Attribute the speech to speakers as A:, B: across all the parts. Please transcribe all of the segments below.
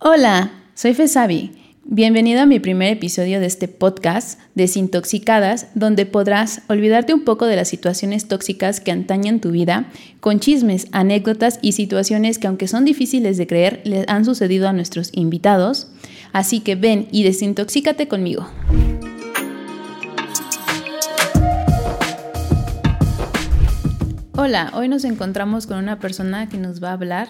A: Hola, soy Fesabi. Bienvenido a mi primer episodio de este podcast, Desintoxicadas, donde podrás olvidarte un poco de las situaciones tóxicas que antañan tu vida, con chismes, anécdotas y situaciones que aunque son difíciles de creer, les han sucedido a nuestros invitados. Así que ven y desintoxícate conmigo. Hola, hoy nos encontramos con una persona que nos va a hablar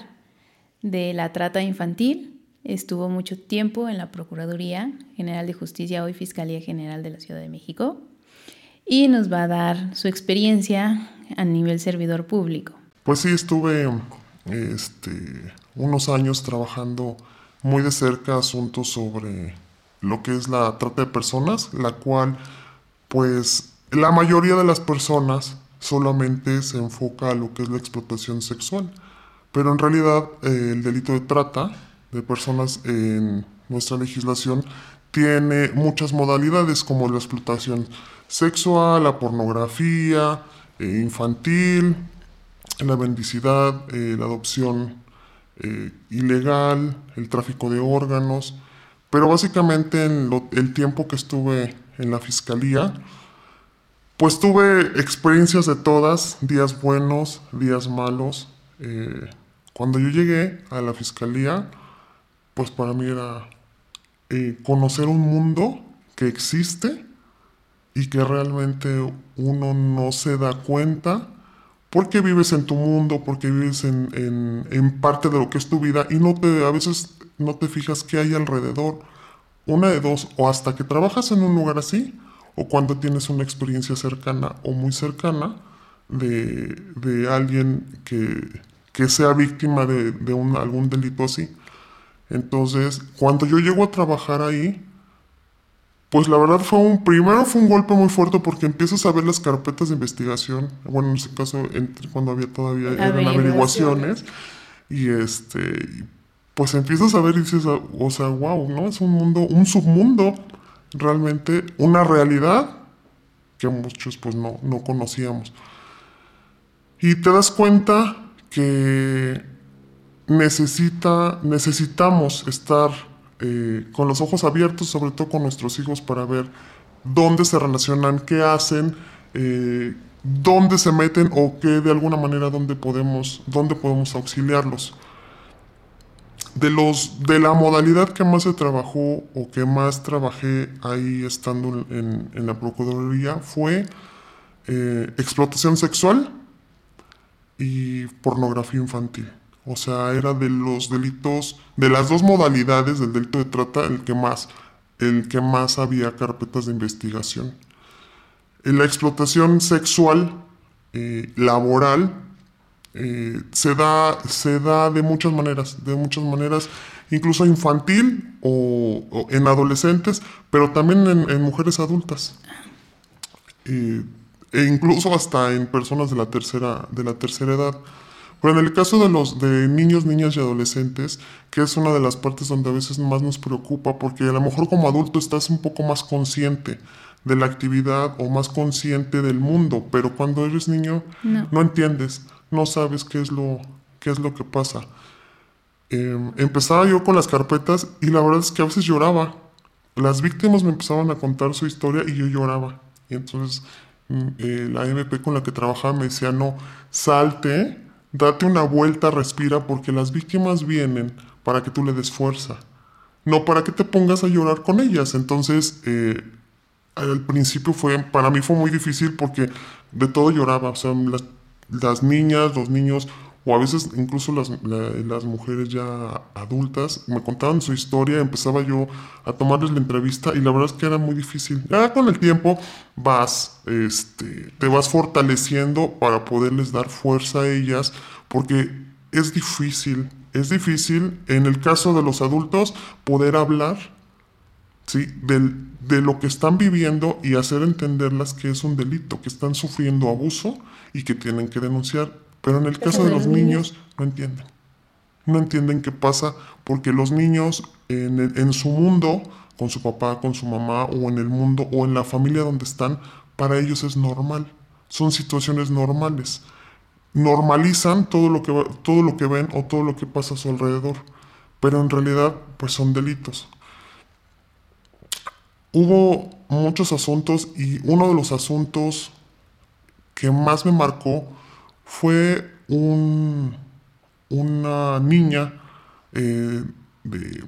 A: de la trata infantil Estuvo mucho tiempo en la Procuraduría General de Justicia, hoy Fiscalía General de la Ciudad de México, y nos va a dar su experiencia a nivel servidor público.
B: Pues sí, estuve este, unos años trabajando muy de cerca asuntos sobre lo que es la trata de personas, la cual pues la mayoría de las personas solamente se enfoca a lo que es la explotación sexual, pero en realidad eh, el delito de trata de personas en nuestra legislación tiene muchas modalidades como la explotación sexual, la pornografía, eh, infantil, la bendicidad, eh, la adopción eh, ilegal, el tráfico de órganos. Pero básicamente en el tiempo que estuve en la fiscalía, pues tuve experiencias de todas, días buenos, días malos. cuando yo llegué a la fiscalía, pues para mí era eh, conocer un mundo que existe y que realmente uno no se da cuenta porque vives en tu mundo, porque vives en, en, parte de lo que es tu vida y no te, a veces no te fijas qué hay alrededor. Una de dos, o hasta que trabajas en un lugar así, o cuando tienes una experiencia cercana o muy cercana de, de alguien que, que, sea víctima de, de un, algún delito así. Entonces, cuando yo llego a trabajar ahí, pues la verdad fue un, primero fue un golpe muy fuerte porque empiezas a ver las carpetas de investigación, bueno, en ese caso, entre, cuando había todavía eran averiguaciones, y este, pues empiezas a ver y dices, o sea, wow, ¿no? Es un mundo, un submundo, realmente, una realidad que muchos pues no, no conocíamos. Y te das cuenta que necesita, necesitamos estar eh, con los ojos abiertos, sobre todo con nuestros hijos, para ver dónde se relacionan, qué hacen, eh, dónde se meten o qué de alguna manera dónde podemos, dónde podemos auxiliarlos. De, los, de la modalidad que más se trabajó o que más trabajé ahí estando en, la Procuraduría fue eh, explotación sexual y pornografía infantil. O sea, era de los delitos, de las dos modalidades del delito de trata, el que más, el que más había carpetas de investigación. La explotación sexual, eh, laboral, eh, se, da, se da de muchas maneras, de muchas maneras, incluso infantil o, en adolescentes, pero también en, mujeres adultas. Eh, e incluso hasta en personas de la tercera, de la tercera edad. Pero en el caso de los de niños, niñas y adolescentes, que es una de las partes donde a veces más nos preocupa, porque a lo mejor como adulto estás un poco más consciente de la actividad o más consciente del mundo, pero cuando eres niño no, entiendes, no sabes qué es lo, qué es lo que pasa. Em, empezaba yo con las carpetas y la verdad es que a veces lloraba. Las víctimas me empezaban a contar su historia y yo lloraba. Y entonces mm, eh, la MP con la que trabajaba me decía, no, salte Date una vuelta, respira, porque las víctimas vienen para que tú le des fuerza, no para que te pongas a llorar con ellas. Entonces, eh, al principio fue, para mí fue muy difícil porque de todo lloraba, o sea, las, las niñas, los niños, o a veces incluso las, las, mujeres ya adultas me contaban su historia, empezaba yo a tomarles la entrevista y la verdad es que era muy difícil. Ya con el tiempo vas, este, te vas fortaleciendo para poderles dar fuerza a ellas, porque es difícil, es difícil en el caso de los adultos poder hablar ¿sí? Del, de lo que están viviendo y hacer entenderlas que es un delito, que están sufriendo abuso y que tienen que denunciar pero en el caso de los niños no entienden. No entienden qué pasa porque los niños en, su mundo, con su papá, con su mamá o en el mundo o en la familia donde están, para ellos es normal. Son situaciones normales. Normalizan todo lo que, todo lo que ven o todo lo que pasa a su alrededor. pero en realidad pues son delitos. Hubo muchos asuntos y uno de los asuntos que más me marcó fue un, una niña eh, de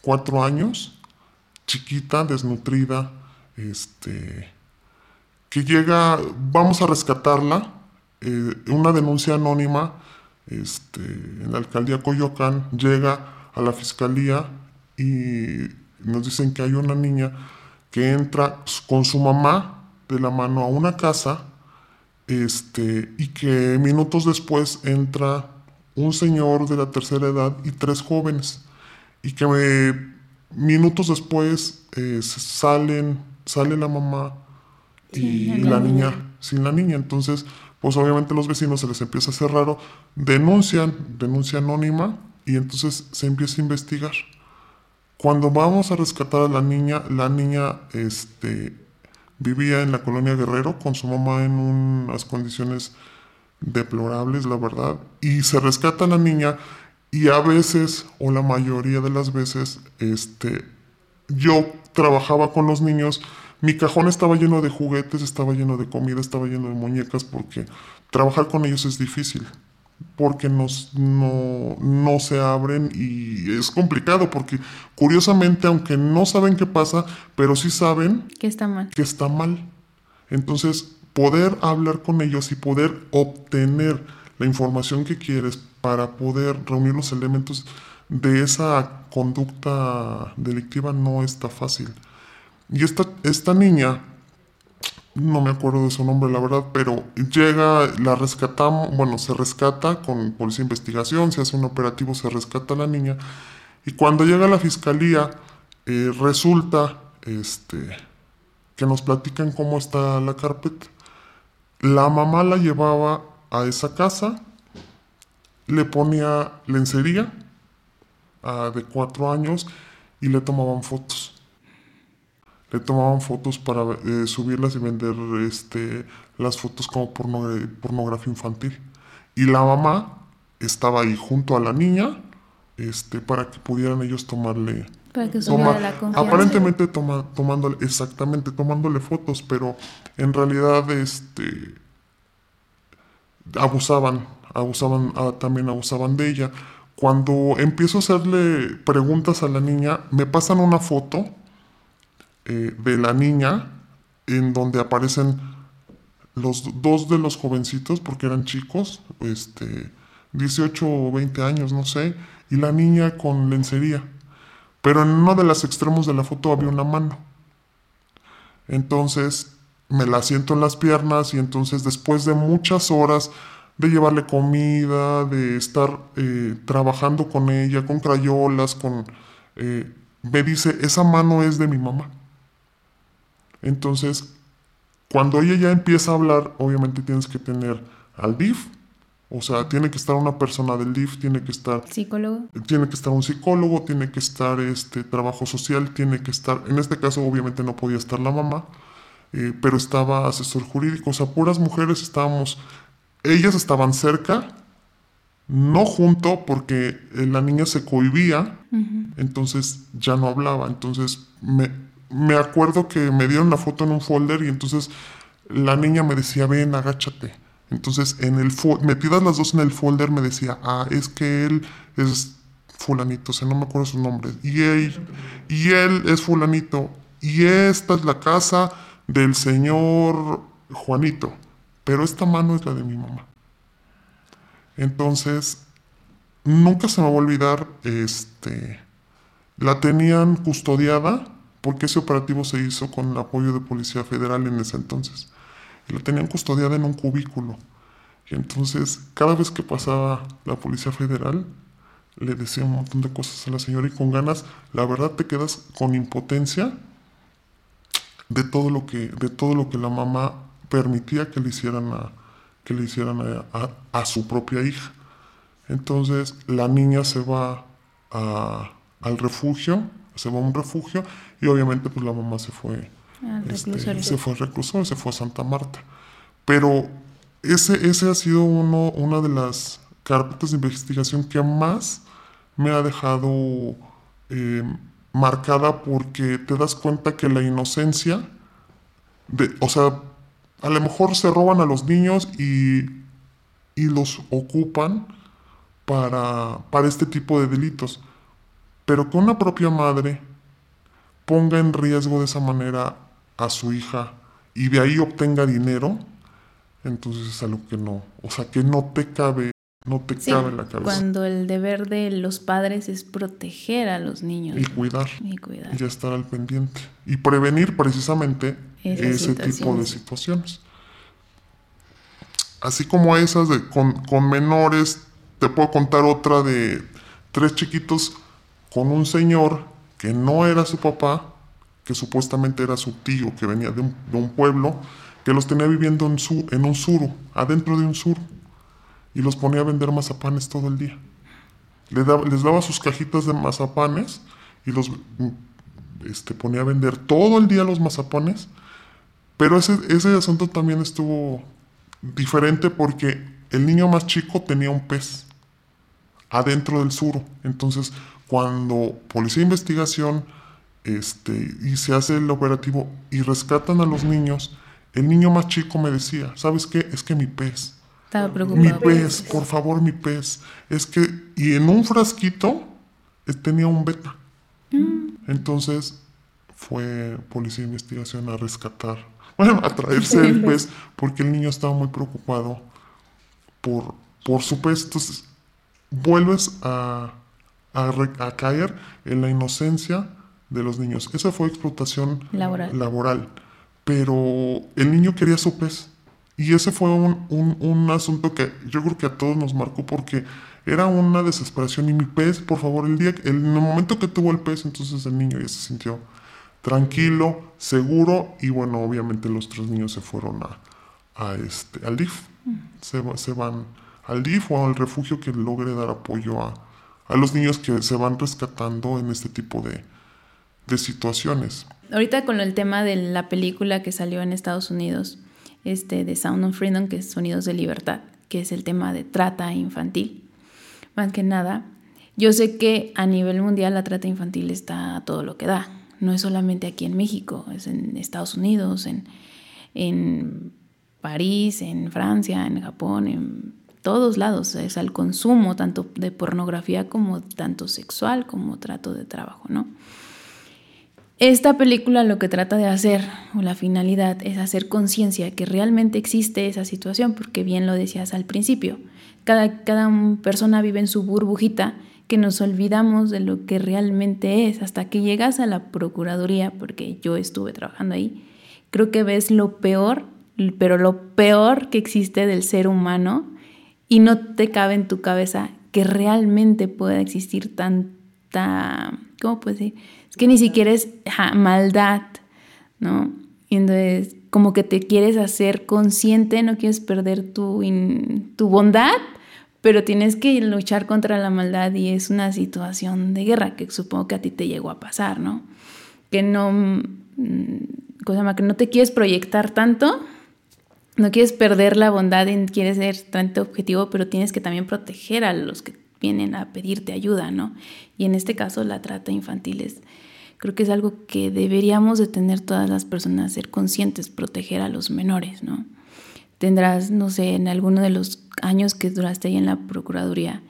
B: cuatro años, chiquita, desnutrida, este, que llega, vamos a rescatarla, eh, una denuncia anónima este, en la alcaldía Coyoacán, llega a la fiscalía y nos dicen que hay una niña que entra con su mamá de la mano a una casa este, y que minutos después entra un señor de la tercera edad y tres jóvenes y que minutos después eh, salen, sale la mamá y, la, niña, sin la niña. Entonces, pues obviamente los vecinos se les empieza a hacer raro, denuncian, denuncia anónima y entonces se empieza a investigar. Cuando vamos a rescatar a la niña, la niña este, vivía en la colonia Guerrero con su mamá en unas condiciones deplorables, la verdad, y se rescata a la niña y a veces, o la mayoría de las veces, este, yo trabajaba con los niños, mi cajón estaba lleno de juguetes, estaba lleno de comida, estaba lleno de muñecas, porque trabajar con ellos es difícil porque nos, no, no, se abren y es complicado porque curiosamente, aunque no saben qué pasa, pero sí saben
A: que está mal.
B: Que está mal. Entonces, poder hablar con ellos y poder obtener la información que quieres para poder reunir los elementos de esa conducta delictiva no está fácil. Y esta, esta niña no me acuerdo de su nombre, la verdad, pero llega, la rescatamos, bueno, se rescata con policía de investigación, se hace un operativo, se rescata a la niña, y cuando llega a la fiscalía, eh, resulta este, que nos platican cómo está la carpeta. La mamá la llevaba a esa casa, le ponía lencería de cuatro años y le tomaban fotos le tomaban fotos para eh, subirlas y vender este, las fotos como pornografía infantil. Y la mamá estaba ahí junto a la niña este, para que pudieran ellos tomarle...
A: Para que
B: la Aparentemente toma, tomándole, exactamente, tomándole fotos, pero en realidad este, abusaban, abusaban, ah, también abusaban de ella. Cuando empiezo a hacerle preguntas a la niña, me pasan una foto eh, de la niña, en donde aparecen los dos de los jovencitos, porque eran chicos, este, 18 o 20 años, no sé, y la niña con lencería. Pero en uno de los extremos de la foto había una mano. Entonces me la siento en las piernas y entonces después de muchas horas de llevarle comida, de estar eh, trabajando con ella, con crayolas, con... Eh, me dice, esa mano es de mi mamá. Entonces, cuando ella ya empieza a hablar, obviamente tienes que tener al DIF, o sea, tiene que estar una persona del DIF, tiene que estar...
A: Psicólogo.
B: Tiene que estar un psicólogo, tiene que estar este trabajo social, tiene que estar... En este caso, obviamente, no podía estar la mamá, eh, pero estaba asesor jurídico. O sea, puras mujeres estábamos... Ellas estaban cerca, no junto, porque eh, la niña se cohibía, entonces ya no hablaba. Entonces me, me acuerdo que me dieron la foto en un folder y entonces la niña me decía, ven, agáchate. Entonces, en el metidas las dos en el folder, me decía, ah, es que él es fulanito, o sea, no me acuerdo su nombre. Y él, y él es fulanito. Y esta es la casa del señor Juanito. Pero esta mano es la de mi mamá. Entonces, nunca se me va a olvidar, este, la tenían custodiada porque ese operativo se hizo con el apoyo de Policía Federal en ese entonces. Y la tenían custodiada en un cubículo. Y entonces, cada vez que pasaba la Policía Federal, le decía un montón de cosas a la señora y con ganas, la verdad te quedas con impotencia de todo lo que, de todo lo que la mamá permitía que le hicieran a, que le hicieran a, su propia hija. Entonces la niña se va al refugio se va a un refugio y obviamente pues la mamá se fue, este, se fue al reclusorio, se fue a Santa Marta. Pero ese, ese ha sido uno, una de las carpetas de investigación que más me ha dejado eh, marcada porque te das cuenta que la inocencia, de, o sea, a lo mejor se roban a los niños y, y los ocupan para, para este tipo de delitos, pero que una propia madre ponga en riesgo de esa manera a su hija y de ahí obtenga dinero, entonces es algo que no, o sea, que no te cabe, no te cabe en la cabeza.
A: Cuando el deber de los padres es proteger a los niños.
B: Y cuidar.
A: Y cuidar.
B: Y estar al pendiente. Y prevenir precisamente ese tipo de situaciones. Así como esas de, con, con menores, te puedo contar otra de tres chiquitos con un señor que no era su papá, que supuestamente era su tío, que venía de un, pueblo, que los tenía viviendo en, su, en un suru, adentro de un suru, y los ponía a vender mazapanes todo el día. Les daba, sus cajitas de mazapanes y los este, ponía a vender todo el día los mazapanes, pero ese, ese asunto también estuvo diferente porque el niño más chico tenía un pez adentro del suru, entonces cuando policía de investigación este, y se hace el operativo y rescatan a los niños, el niño más chico me decía, ¿sabes qué? Es que mi pez.
A: Estaba preocupado.
B: Mi pez, por favor, mi pez. Es que, y en un frasquito eh, tenía un beta. Mm. Entonces fue policía de investigación a rescatar, bueno, a traerse el pez, porque el niño estaba muy preocupado por, por su pez. Entonces, vuelves a a, caer en la inocencia de los niños. Esa fue explotación laboral. Pero el niño quería su pez. Y ese fue un, asunto que yo creo que a todos nos marcó porque era una desesperación. Y mi pez, por favor, el día, el, en el momento que tuvo el pez, entonces el niño ya se sintió tranquilo, seguro. Y bueno, obviamente los tres niños se fueron a, este, al DIF. Mm. Se, se van al DIF o al refugio que logre dar apoyo a, a los niños que se van rescatando en este tipo de, situaciones.
A: Ahorita con el tema de la película que salió en Estados Unidos, este, de Sound of Freedom, que es Sonidos de Libertad, que es el tema de trata infantil. Más que nada, yo sé que a nivel mundial la trata infantil está a todo lo que da. No es solamente aquí en México, es en Estados Unidos, en, en París, en Francia, en Japón, en todos lados, es al consumo tanto de pornografía como tanto sexual como trato de trabajo, ¿no? Esta película lo que trata de hacer, o la finalidad, es hacer conciencia que realmente existe esa situación, porque bien lo decías al principio, cada, cada persona vive en su burbujita, que nos olvidamos de lo que realmente es, hasta que llegas a la Procuraduría, porque yo estuve trabajando ahí, creo que ves lo peor, pero lo peor que existe del ser humano y no te cabe en tu cabeza que realmente pueda existir tanta, ¿cómo puedo decir? Es que ni siquiera es maldad, ¿no? Y entonces, como que te quieres hacer consciente, no quieres perder tu, tu bondad, pero tienes que luchar contra la maldad y es una situación de guerra que supongo que a ti te llegó a pasar, ¿no? Que no, mm, cosa que no te quieres proyectar tanto no quieres perder la bondad y quieres ser tanto objetivo, pero tienes que también proteger a los que vienen a pedirte ayuda, ¿no? Y en este caso la trata infantil es, creo que es algo que deberíamos de tener todas las personas, ser conscientes, proteger a los menores, ¿no? Tendrás, no sé, en alguno de los años que duraste ahí en la Procuraduría,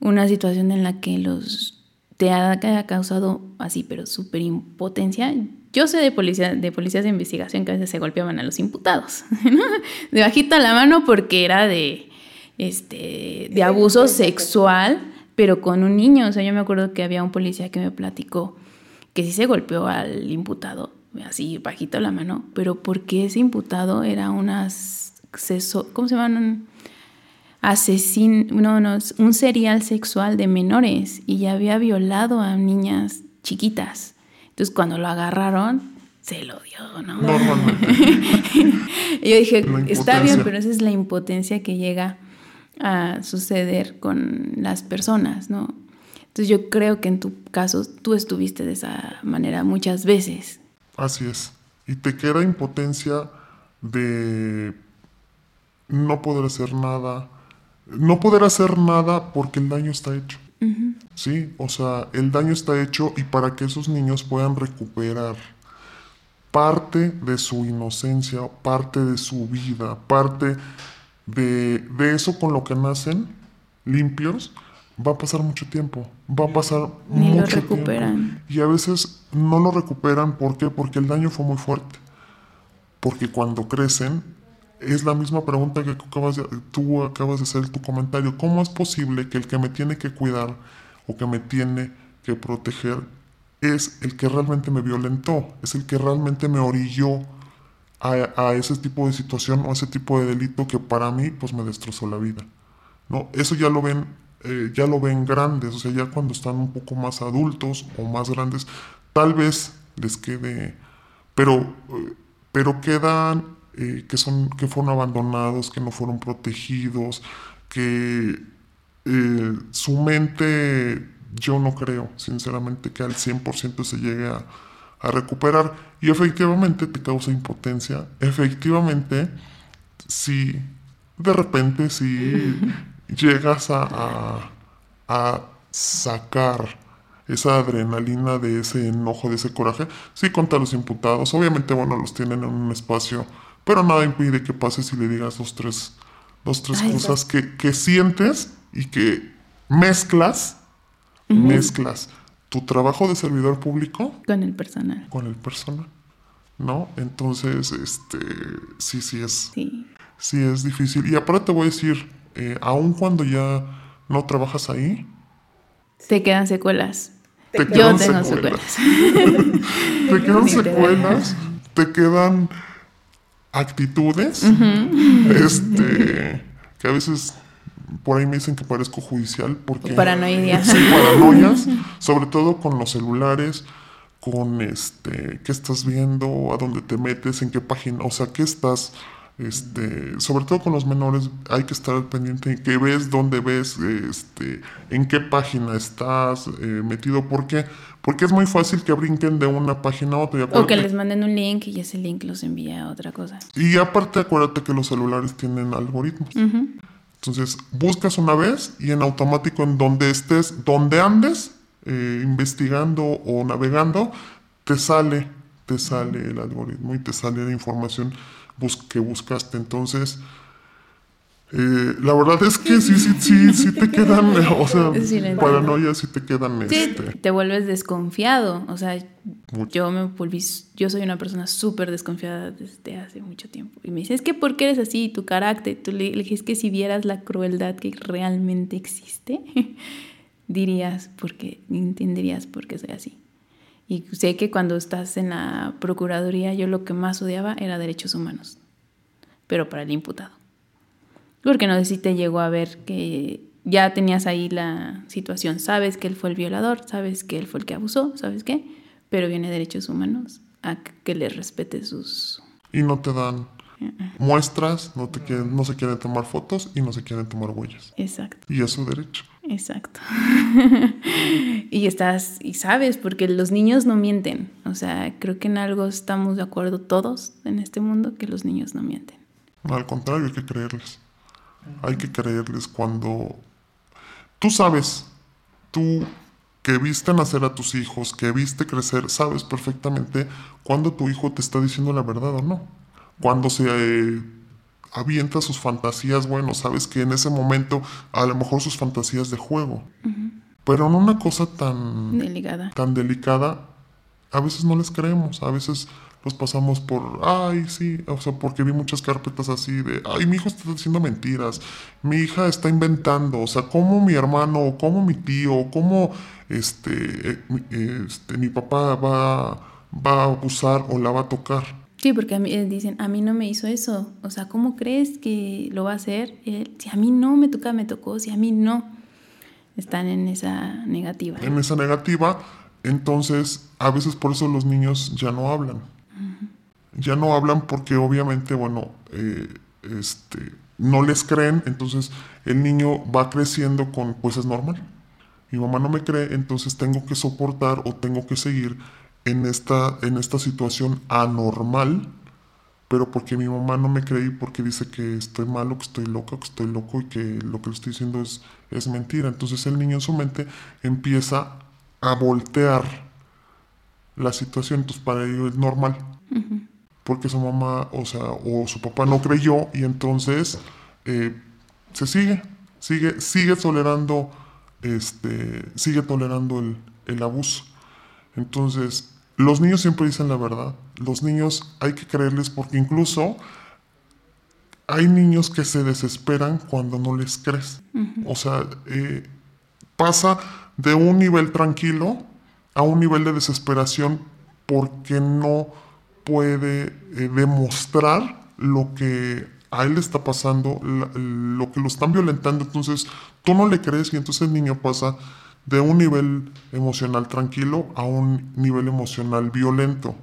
A: una situación en la que los te haya causado así, pero súper impotencia. Yo sé de, policía, de policías de investigación que a veces se golpeaban a los imputados, de bajita la mano porque era de, este, de abuso sexual, pero con un niño. O sea, yo me acuerdo que había un policía que me platicó que sí se golpeó al imputado, así bajita la mano, pero porque ese imputado era unas... ¿Cómo se llaman? Asesino, no, no, un serial sexual de menores y ya había violado a niñas chiquitas. Entonces cuando lo agarraron, se lo dio, ¿no?
B: Normalmente.
A: y yo dije, está bien, pero esa es la impotencia que llega a suceder con las personas, ¿no? Entonces yo creo que en tu caso tú estuviste de esa manera muchas veces.
B: Así es. Y te queda impotencia de no poder hacer nada, no poder hacer nada porque el daño está hecho. Sí, o sea, el daño está hecho y para que esos niños puedan recuperar parte de su inocencia, parte de su vida, parte de, de eso con lo que nacen limpios, va a pasar mucho tiempo, va a pasar
A: Ni lo
B: mucho
A: recuperan.
B: tiempo. Y a veces no lo recuperan, ¿por qué? Porque el daño fue muy fuerte. Porque cuando crecen, es la misma pregunta que acabas de, tú acabas de hacer tu comentario. ¿Cómo es posible que el que me tiene que cuidar o que me tiene que proteger es el que realmente me violentó, es el que realmente me orilló a, a ese tipo de situación o a ese tipo de delito que para mí pues me destrozó la vida? ¿no? Eso ya lo ven, eh, ya lo ven grandes, o sea, ya cuando están un poco más adultos o más grandes, tal vez les quede, pero, eh, pero quedan eh, que son, que fueron abandonados, que no fueron protegidos, que eh, su mente, yo no creo, sinceramente, que al 100% se llegue a, a recuperar. Y efectivamente te causa impotencia. Efectivamente, si de repente si llegas a, a, a sacar esa adrenalina de ese enojo, de ese coraje, sí contra los imputados. Obviamente, bueno, los tienen en un espacio, pero nada impide que pases y le digas dos, tres, dos, tres
A: Ay,
B: cosas que, que sientes y que mezclas, mezclas tu trabajo de servidor público
A: Con el personal.
B: con el personal, ¿no? Entonces, este, sí, sí es,
A: Sí.
B: sí es difícil. Y aparte te voy a decir, eh, aun cuando ya no trabajas ahí,
A: Te quedan secuelas.
B: te
A: Yo
B: quedan
A: tengo
B: secuelas.
A: secuelas.
B: te quedan secuelas, te quedan actitudes, este, que a veces por ahí me dicen que parezco judicial porque
A: Paranoia.
B: sí, paranoias, sobre todo con los celulares, con este, qué estás viendo, a dónde te metes, en qué página, o sea, qué estás, este, sobre todo con los menores, hay que estar pendiente en qué ves, dónde ves, este, en qué página estás eh, metido, ¿por qué? Porque es muy fácil que brinquen de una página a otra. y
A: O que les manden un link y ese link los envía a otra cosa.
B: Y aparte acuérdate que los celulares tienen algoritmos. Entonces, buscas una vez y en automático en donde estés, donde andes, eh, investigando o navegando, te sale, te sale el algoritmo y te sale la información bus- que buscaste. Entonces, eh, la verdad es que sí, sí, sí, sí te quedan, o sea,
A: Sí,
B: paranoias sí te quedan,
A: Sí,
B: este,
A: te vuelves desconfiado. O sea,
B: Mucho.
A: yo me volví, yo soy una persona súper desconfiada desde hace mucho tiempo. Y me dice, es que ¿por qué eres así? Tu carácter. Tú le, le dije, es que si vieras la crueldad que realmente existe, dirías, porque entenderías por qué soy así. Y sé que cuando estás en la Procuraduría, yo lo que más odiaba era derechos humanos, pero para el imputado. Porque no sé si te llegó a ver que ya tenías ahí la situación, sabes que él fue el violador, sabes que él fue el que abusó, sabes qué, pero viene derechos humanos a que le respete sus...
B: y no te dan muestras, no, te quieren, no se quieren tomar fotos y no se quieren tomar huellas.
A: Exacto,
B: Y es su derecho.
A: Exacto. y estás, y sabes, porque los niños no mienten. O sea, creo que en algo estamos de acuerdo todos en este mundo, que los niños no mienten.
B: Al contrario, hay que creerles. Hay que creerles cuando tú sabes, tú que viste nacer a tus hijos, que viste crecer, sabes perfectamente cuando tu hijo te está diciendo la verdad o no. Cuando se eh, avienta sus fantasías, bueno, sabes que en ese momento a lo mejor sus fantasías de juego. Pero en una cosa tan
A: Delicada.
B: tan delicada, a veces no les creemos, a veces los pasamos por, ay, sí, o sea, porque vi muchas carpetas así de, ay, mi hijo está diciendo mentiras, mi hija está inventando, o sea, cómo mi hermano, o cómo mi tío, o cómo este, eh, mi- este, mi papá va, va a abusar o la va a tocar.
A: Sí, porque a mí, eh, dicen, a mí no me hizo eso. O sea, ¿cómo crees que lo va a hacer él? Si a mí no me toca, me tocó. Si a mí no. Están en esa negativa.
B: En esa negativa, entonces, a veces por eso los niños ya no hablan. Ya no hablan porque obviamente, bueno, eh, este, no les creen, entonces el niño va creciendo con, pues es normal. Mi mamá no me cree, entonces tengo que soportar o tengo que seguir en esta, en esta situación anormal pero porque mi mamá no me creí, porque dice que estoy malo, que estoy loca, que estoy loco y que lo que le estoy diciendo es, es mentira. Entonces el niño en su mente empieza a voltear la situación, entonces para ello es normal. Porque su mamá, o sea, o su papá no creyó y entonces eh, se sigue, sigue, sigue tolerando, este, sigue tolerando el, el abuso. Entonces, los niños siempre dicen la verdad. Los niños hay que creerles porque incluso hay niños que se desesperan cuando no les crees. O sea, eh, pasa de un nivel tranquilo a un nivel de desesperación porque no puede eh, demostrar lo que a él le está pasando, lo que lo están violentando. Entonces, tú no le crees y entonces el niño pasa de un nivel emocional tranquilo a un nivel emocional violento.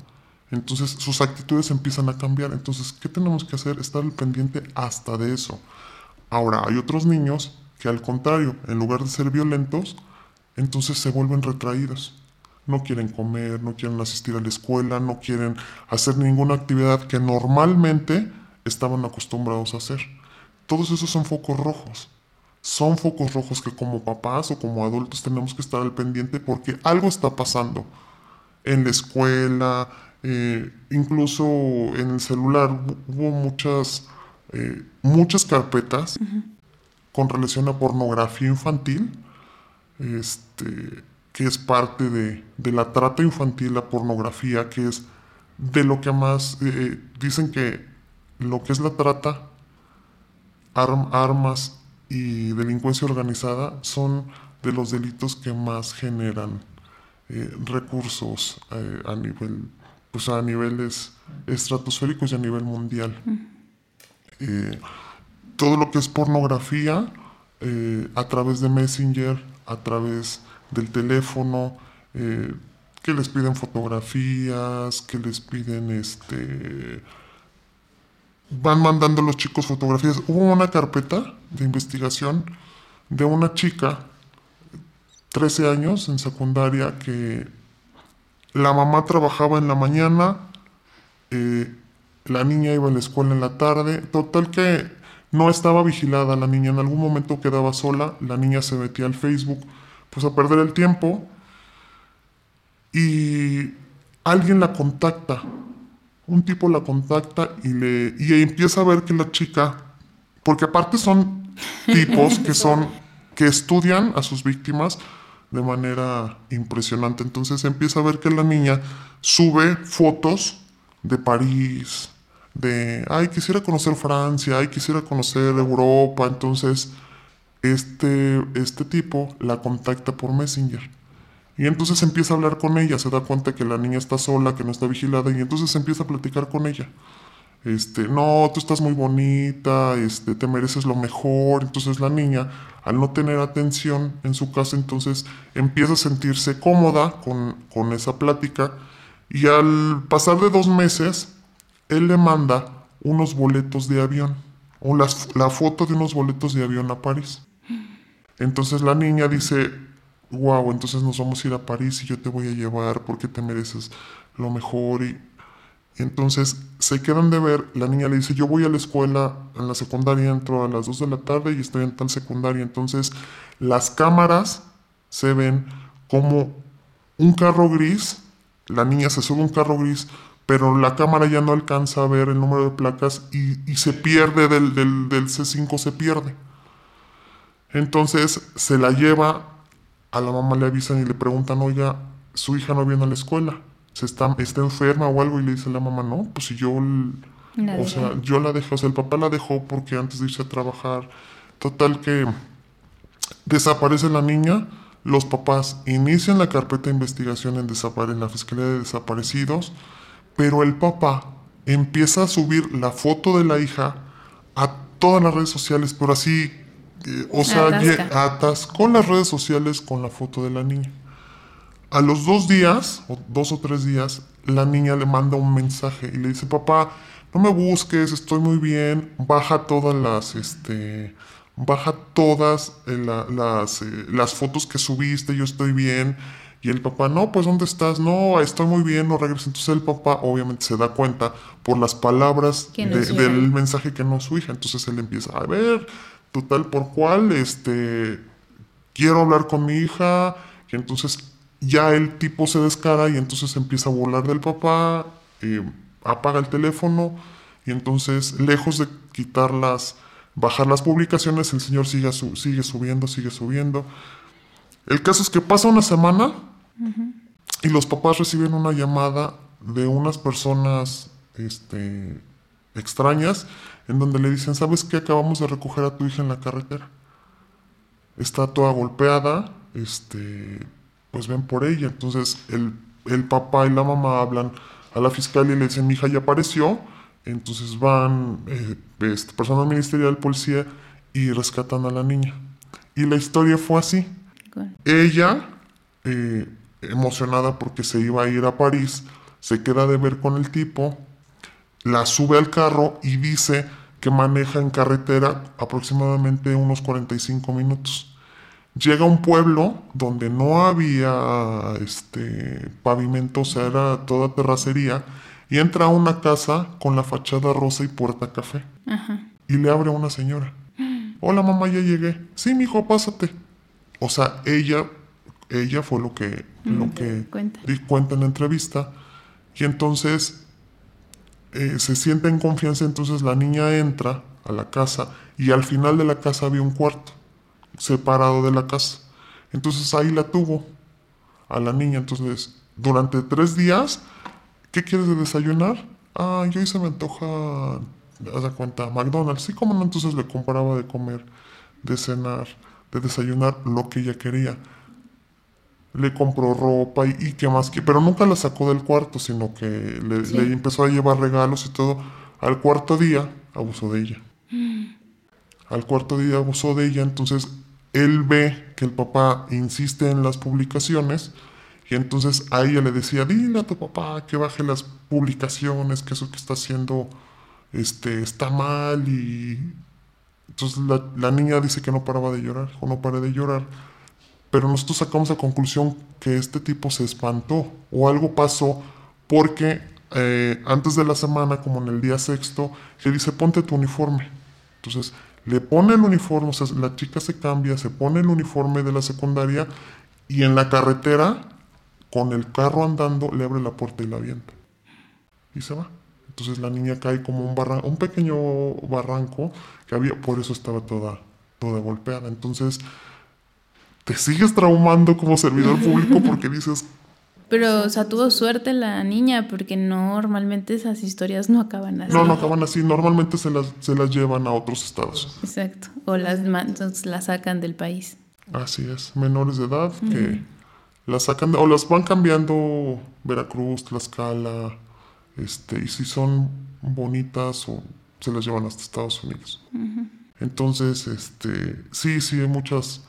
B: Entonces sus actitudes empiezan a cambiar. Entonces, ¿qué tenemos que hacer? Estar al pendiente hasta de eso. Ahora, hay otros niños que al contrario, en lugar de ser violentos, entonces se vuelven retraídos. No quieren comer, no quieren asistir a la escuela, no quieren hacer ninguna actividad que normalmente estaban acostumbrados a hacer. Todos esos son focos rojos son focos rojos que como papás o como adultos tenemos que estar al pendiente porque algo está pasando en la escuela, eh, incluso en el celular hubo muchas, eh, muchas carpetas con relación a pornografía infantil, este, que es parte de, la trata infantil, la pornografía, que es de lo que más eh, dicen que lo que es la trata, armas y delincuencia organizada son de los delitos que más generan eh, recursos eh, a nivel pues a niveles estratosféricos y a nivel mundial. Eh, todo lo que es pornografía a través de Messenger, a través del teléfono, que les piden fotografías, que les piden este van mandando los chicos fotografías. Hubo una carpeta de investigación de una chica, 13 años, en secundaria, que la mamá trabajaba en la mañana, eh, la niña iba a la escuela en la tarde, total que no estaba vigilada la niña, en algún momento quedaba sola, la niña se metía al Facebook, pues a perder el tiempo, y alguien la contacta un tipo la contacta y, le, y empieza a ver que la chica, porque aparte son tipos que son, que estudian a sus víctimas de manera impresionante. Entonces empieza a ver que la niña sube fotos de París, de, ay, quisiera conocer Francia, ay, quisiera conocer Europa. Entonces, este, este tipo la contacta por Messenger. Y entonces empieza a hablar con ella, se da cuenta que la niña está sola, que no está vigilada, y entonces empieza a platicar con ella. Este, no, tú estás muy bonita, este, te mereces lo mejor. Entonces la niña, al no tener atención en su casa, entonces empieza a sentirse cómoda con, con esa plática. Y al pasar de dos meses, él le manda unos boletos de avión, o las, la foto de unos boletos de avión a París. Entonces la niña dice, wow, entonces nos vamos a ir a París y yo te voy a llevar porque te mereces lo mejor. Y, entonces se quedan de ver, la niña le dice, yo voy a la escuela, en la secundaria entro a las 2 de la tarde y estoy en tal secundaria. Entonces las cámaras se ven como un carro gris, la niña se sube a un carro gris, pero la cámara ya no alcanza a ver el número de placas y, se pierde del, del, del C5, se pierde. Entonces se la lleva a la mamá le avisan y le preguntan, oiga, su hija no viene a la escuela, se está, está enferma o algo, y le dice la mamá, no, pues si yo, o sea, yo la dejé, o sea, el papá la dejó porque antes de irse a trabajar, total que desaparece la niña, los papás inician la carpeta de investigación en, en la Fiscalía de Desaparecidos, pero el papá empieza a subir la foto de la hija a todas las redes sociales, pero así o sea, atascó las redes sociales con la foto de la niña. A los dos días, o dos o tres días, la niña le manda un mensaje y le dice, papá, no me busques, estoy muy bien, baja todas las, este, baja todas eh, las, eh, las fotos que subiste, yo estoy bien. Y el papá, no, pues ¿dónde estás? No, estoy muy bien, no regreso. Entonces el papá obviamente se da cuenta por las palabras del mensaje que no su hija. Entonces él empieza, a ver, total por cual, este, quiero hablar con mi hija. Y entonces ya el tipo se descara y entonces empieza a volar del papá, eh, apaga el teléfono y entonces lejos de quitarlas, bajar las publicaciones, el señor sigue, sigue subiendo, sigue subiendo. El caso es que pasa una semana y los papás reciben una llamada de unas personas este, extrañas en donde le dicen, ¿sabes qué? Acabamos de recoger a tu hija en la carretera. Está toda golpeada, este, pues ven por ella. Entonces el, el papá y la mamá hablan a la fiscalía y le dicen, mi hija ya apareció. Entonces van eh, este, personal ministerial, policía y rescatan a la niña. Y la historia fue así. Ella, eh, emocionada porque se iba a ir a París, se queda de ver con el tipo, la sube al carro y dice que maneja en carretera aproximadamente unos 45 minutos. Llega a un pueblo donde no había este, pavimento, o sea, era toda terracería, y entra a una casa con la fachada rosa y puerta café. Y le abre a una señora. Hola mamá, ya llegué. Sí, mi hijo, pásate. O sea, ella, ella fue lo que, lo que cuenta. Di cuenta en la entrevista. Y entonces eh, se siente en confianza, entonces la niña entra a la casa y al final de la casa había un cuarto separado de la casa. Entonces ahí la tuvo a la niña. Entonces, durante tres días, ¿qué quieres de desayunar? Ah, yo hoy se me antoja, haz cuenta, McDonald's. Sí, como no, entonces le compraba de comer, de cenar de desayunar lo que ella quería. Le compró ropa y, qué más que, pero nunca la sacó del cuarto, sino que le, empezó a llevar regalos y todo. Al cuarto día abusó de ella. Mm. Al cuarto día abusó de ella, entonces él ve que el papá insiste en las publicaciones y entonces a ella le decía, dile a tu papá que baje las publicaciones, que eso que está haciendo este, está mal y entonces la, niña dice que no paraba de llorar, o no paré de llorar. Pero nosotros sacamos la conclusión que este tipo se espantó o algo pasó porque eh, antes de la semana, como en el día sexto, le dice ponte tu uniforme. Entonces le pone el uniforme, o sea, la chica se cambia, se pone el uniforme de la secundaria y en la carretera, con el carro andando, le abre la puerta y la avienta. Y se va. Entonces la niña cae como un, barranco, un pequeño barranco que había, por eso estaba toda, toda golpeada. Entonces te sigues traumando como servidor público porque dices...
A: Pero, o sea, tuvo suerte la niña porque normalmente esas historias no acaban así.
B: No, no acaban así. Normalmente se las, se las llevan a otros estados.
A: Exacto. O las, las sacan del país.
B: Así es. Menores de edad que las sacan, o las van cambiando Veracruz, Tlaxcala, este, y si son bonitas o se las llevan hasta Estados Unidos. Entonces, este, sí, sí, hay muchas,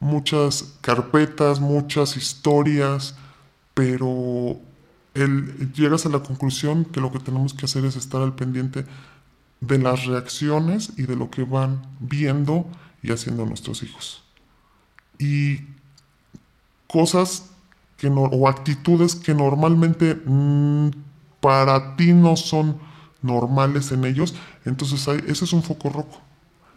B: muchas carpetas, muchas historias, pero llegas a la conclusión que lo que tenemos que hacer es estar al pendiente de las reacciones y de lo que van viendo y haciendo nuestros hijos. Y cosas que no, o actitudes que normalmente mm, para ti no son normales en ellos, entonces ese es un foco rojo.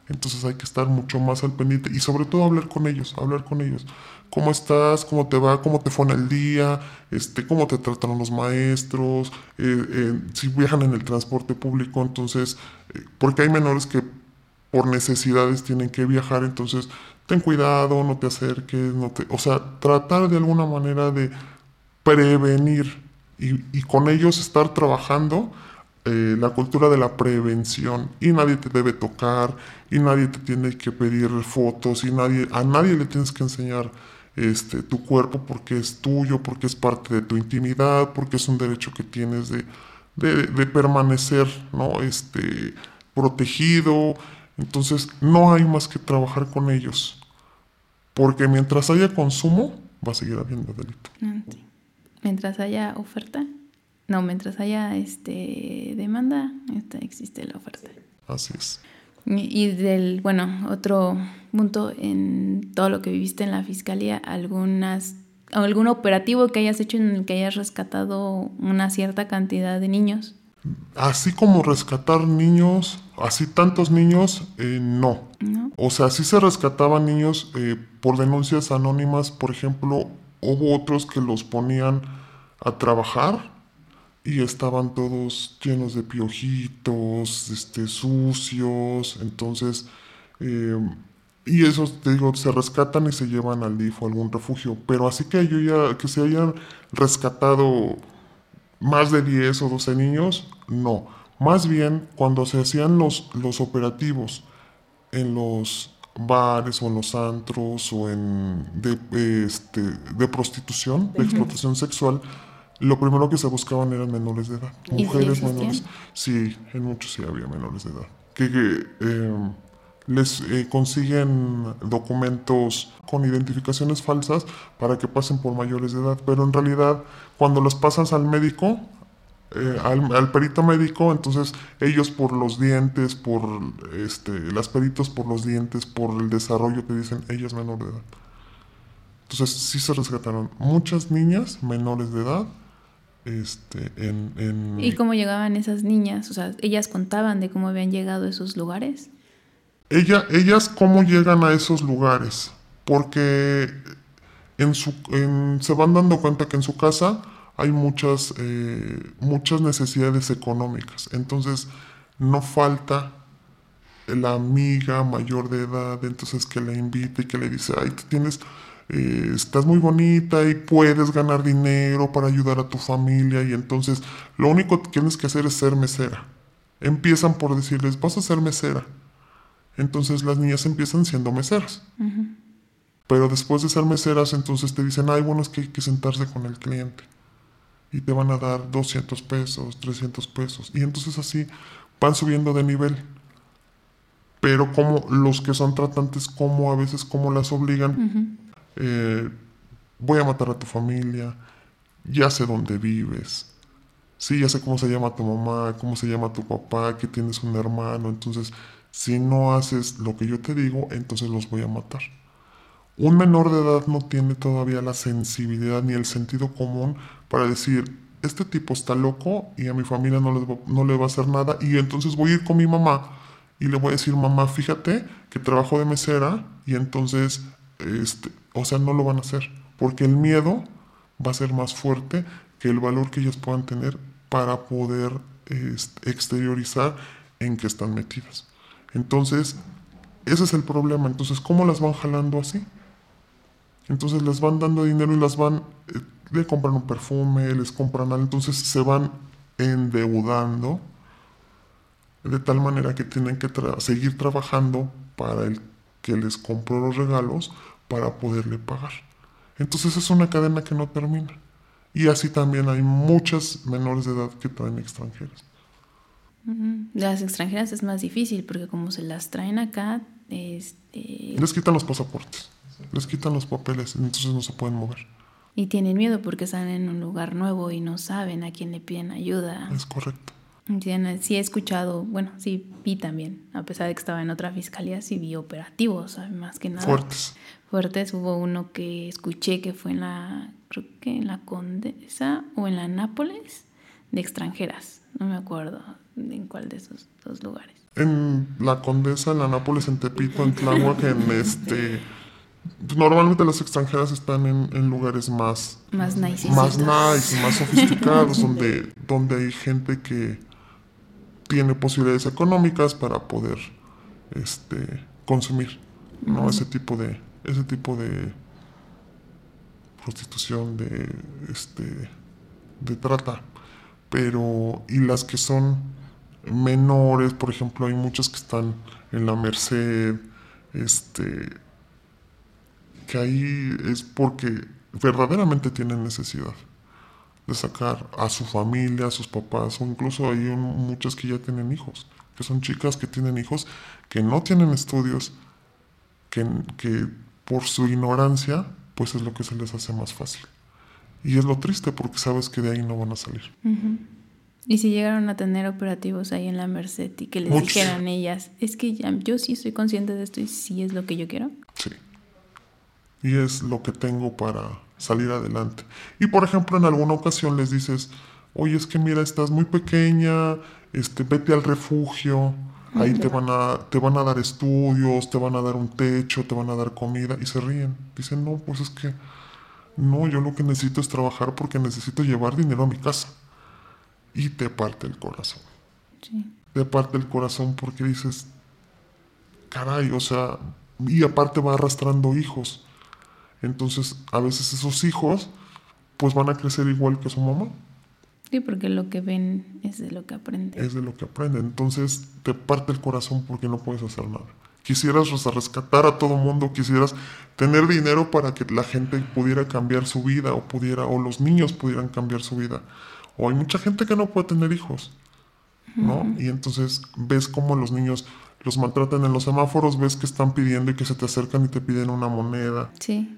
B: Entonces hay que estar mucho más al pendiente y sobre todo hablar con ellos, hablar con ellos. ¿Cómo estás? ¿Cómo te va? ¿Cómo te fue en el día? Este, ¿Cómo te tratan los maestros? Eh, eh, si viajan en el transporte público, entonces, eh, porque hay menores que por necesidades tienen que viajar, entonces ten cuidado, no te acerques, no te, o sea, tratar de alguna manera de prevenir y, con ellos estar trabajando eh, la cultura de la prevención. Y nadie te debe tocar y nadie te tiene que pedir fotos y nadie a nadie le tienes que enseñar este tu cuerpo porque es tuyo porque es parte de tu intimidad porque es un derecho que tienes de, de, permanecer no este protegido. Entonces no hay más que trabajar con ellos porque mientras haya consumo va a seguir habiendo delito.
A: Mientras haya oferta, no, mientras haya este demanda, existe la oferta.
B: Así es.
A: Y, del, bueno, otro punto en todo lo que viviste en la fiscalía, algunas algún operativo que hayas hecho en el que hayas rescatado una cierta cantidad de niños.
B: Así como rescatar niños, así tantos niños, eh, no. O sea, sí se rescataban niños eh, por denuncias anónimas, por ejemplo, hubo otros que los ponían a trabajar y estaban todos llenos de piojitos, este, sucios, entonces, eh, y esos, te digo, se rescatan y se llevan al DIF o algún refugio, pero así que yo ya, que se hayan rescatado más de 10 o 12 niños, no. Más bien, cuando se hacían los, los operativos en los bares o en los antros o en de, este, de prostitución, de explotación sexual, lo primero que se buscaban eran menores de edad. Mujeres menores. Sí, en muchos sí había menores de edad. Que, em, les eh, consiguen documentos con identificaciones falsas para que pasen por mayores de edad, pero en realidad cuando los pasas al médico, eh, al, perito médico, entonces ellos por los dientes, por este, las peritos por los dientes, por el desarrollo que dicen, ella es menor de edad. Entonces sí se rescataron muchas niñas menores de edad. Este, en,
A: ¿Y cómo llegaban esas niñas? O sea, ¿ellas contaban de cómo habían llegado a esos lugares?
B: Ella, ellas cómo llegan a esos lugares, porque en su, se van dando cuenta que en su casa hay muchas, eh, muchas necesidades económicas. Entonces, no falta la amiga mayor de edad, entonces que le invita y que le dice, ay, tú tienes, eh, estás muy bonita y puedes ganar dinero para ayudar a tu familia y entonces lo único que tienes que hacer es ser mesera. Empiezan por decirles, vas a ser mesera. Entonces las niñas empiezan siendo meseras. Pero después de ser meseras, entonces te dicen, ay, bueno, es que hay que sentarse con el cliente y te van a dar 200 pesos, 300 pesos. Y entonces así van subiendo de nivel. Pero como los que son tratantes, como a veces como las obligan, eh, voy a matar a tu familia, ya sé dónde vives, sí, ya sé cómo se llama tu mamá, cómo se llama tu papá, que tienes un hermano, entonces si no haces lo que yo te digo, entonces los voy a matar. Un menor de edad no tiene todavía la sensibilidad ni el sentido común para decir, este tipo está loco y a mi familia no, no le va a hacer nada y entonces voy a ir con mi mamá y le voy a decir, mamá, fíjate que trabajo de mesera y entonces, este, o sea, no lo van a hacer, porque el miedo va a ser más fuerte que el valor que ellas puedan tener para poder este, exteriorizar en que están metidas. Entonces, ese es el problema. Entonces, ¿cómo las van jalando así? Entonces les van dando dinero y las van, eh, le compran un perfume, les compran algo, entonces se van endeudando de tal manera que tienen que seguir trabajando para el que les compró los regalos para poderle pagar. Entonces es una cadena que no termina. Y así también hay muchas menores de edad que traen extranjeras.
A: Las extranjeras es más difícil porque como se las traen acá, este...
B: les quitan los pasaportes les quitan los papeles, entonces no se pueden mover.
A: Y tienen miedo porque están en un lugar nuevo y no saben a quién le piden ayuda.
B: Es correcto.
A: Sí he escuchado, bueno, sí vi también, a pesar de que estaba en otra fiscalía, sí vi operativos, más que nada.
B: Fuertes.
A: Fuertes. Hubo uno que escuché que fue en la, creo que en la Condesa o en la Nápoles, de extranjeras. No me acuerdo en cuál de esos dos lugares.
B: En la Condesa, en la Nápoles, en Tepito, en Tláhuac, en este Normalmente las extranjeras están en, lugares más...
A: Más nice.
B: Más nice, más sofisticados, donde, donde hay gente que tiene posibilidades económicas para poder este, consumir, ¿no? Ese tipo de... Ese tipo de prostitución, de, este, de trata. Pero, y las que son menores, por ejemplo, hay muchas que están en la merced, este, que ahí es porque verdaderamente tienen necesidad de sacar a su familia, a sus papás, o incluso hay muchas que ya tienen hijos, que son chicas que tienen hijos que no tienen estudios, que, que por su ignorancia, pues es lo que se les hace más fácil. Y es lo triste porque sabes que de ahí no van a salir.
A: Y si llegaron a tener operativos ahí en la Merced y que les dijeran ellas, es que yo sí estoy consciente de esto y sí es lo que yo quiero.
B: Sí y es lo que tengo para salir adelante. Y por ejemplo, en alguna ocasión les dices, oye, es que mira, estás muy pequeña, este, vete al refugio, ahí te van, a, te van a dar estudios, te van a dar un techo, te van a dar comida, y se ríen. Dicen, no, pues es que, no, yo lo que necesito es trabajar porque necesito llevar dinero a mi casa. Y te parte el corazón. Sí. Te parte el corazón porque dices, caray, o sea, y aparte va arrastrando hijos. Entonces, a veces esos hijos, pues van a crecer igual que su mamá.
A: Sí, porque lo que ven es de lo que aprenden.
B: Es de lo que aprenden. Entonces, te parte el corazón porque no puedes hacer nada. Quisieras rescatar a todo mundo, quisieras tener dinero para que la gente pudiera cambiar su vida o pudiera, o los niños pudieran cambiar su vida. O hay mucha gente que no puede tener hijos, ¿no? Y entonces ves cómo los niños los maltratan en los semáforos, ves que están pidiendo y que se te acercan y te piden una moneda. Sí.